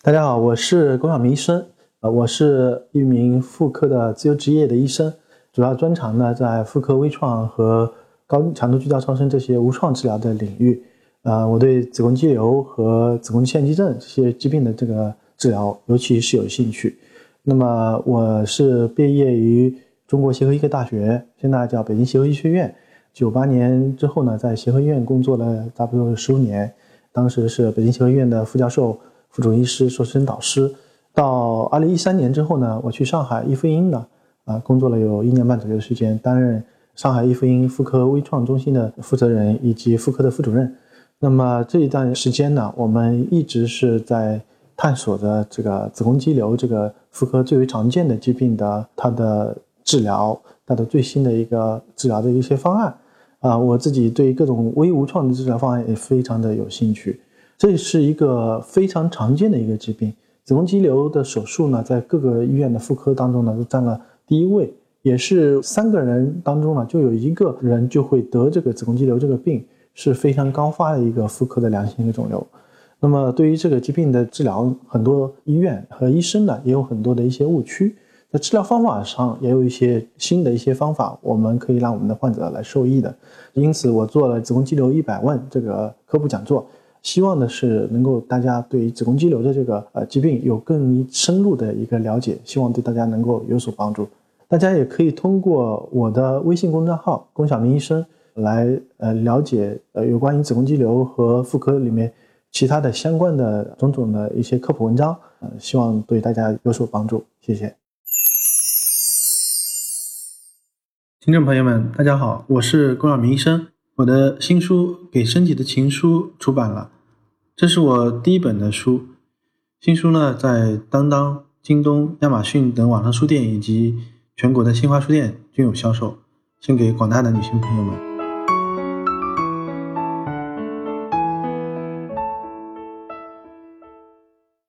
大家好，我是龚晓明医生，呃，我是一名妇科的自由职业的医生，主要专长呢在妇科微创和高强度聚焦超声这些无创治疗的领域。呃，我对子宫肌瘤和子宫腺肌症这些疾病的这个治疗尤其是有兴趣。那么我是毕业于中国协和医科大学，现在叫北京协和医学院。九八年之后呢，在协和医院工作了差不多十五年，当时是北京协和医院的副教授。副主医师、硕士生导师，到二零一三年之后呢，我去上海易妇婴呢，啊，工作了有一年半左右的时间，担任上海易妇婴妇科微创中心的负责人以及妇科的副主任。那么这一段时间呢，我们一直是在探索着这个子宫肌瘤这个妇科最为常见的疾病的它的治疗，它的最新的一个治疗的一些方案。啊，我自己对各种微无创的治疗方案也非常的有兴趣。这是一个非常常见的一个疾病，子宫肌瘤的手术呢，在各个医院的妇科当中呢，都占了第一位，也是三个人当中呢，就有一个人就会得这个子宫肌瘤这个病，是非常高发的一个妇科的良性的肿瘤。那么对于这个疾病的治疗，很多医院和医生呢，也有很多的一些误区，在治疗方法上也有一些新的一些方法，我们可以让我们的患者来受益的。因此，我做了子宫肌瘤一百问这个科普讲座。希望的是能够大家对于子宫肌瘤的这个呃疾病有更深入的一个了解，希望对大家能够有所帮助。大家也可以通过我的微信公众号“龚晓明医生”来呃了解呃有关于子宫肌瘤和妇科里面其他的相关的种种的一些科普文章，呃，希望对大家有所帮助。谢谢。听众朋友们，大家好，我是龚晓明医生。我的新书《给身体的情书》出版了，这是我第一本的书。新书呢，在当当、京东、亚马逊等网上书店以及全国的新华书店均有销售，献给广大的女性朋友们。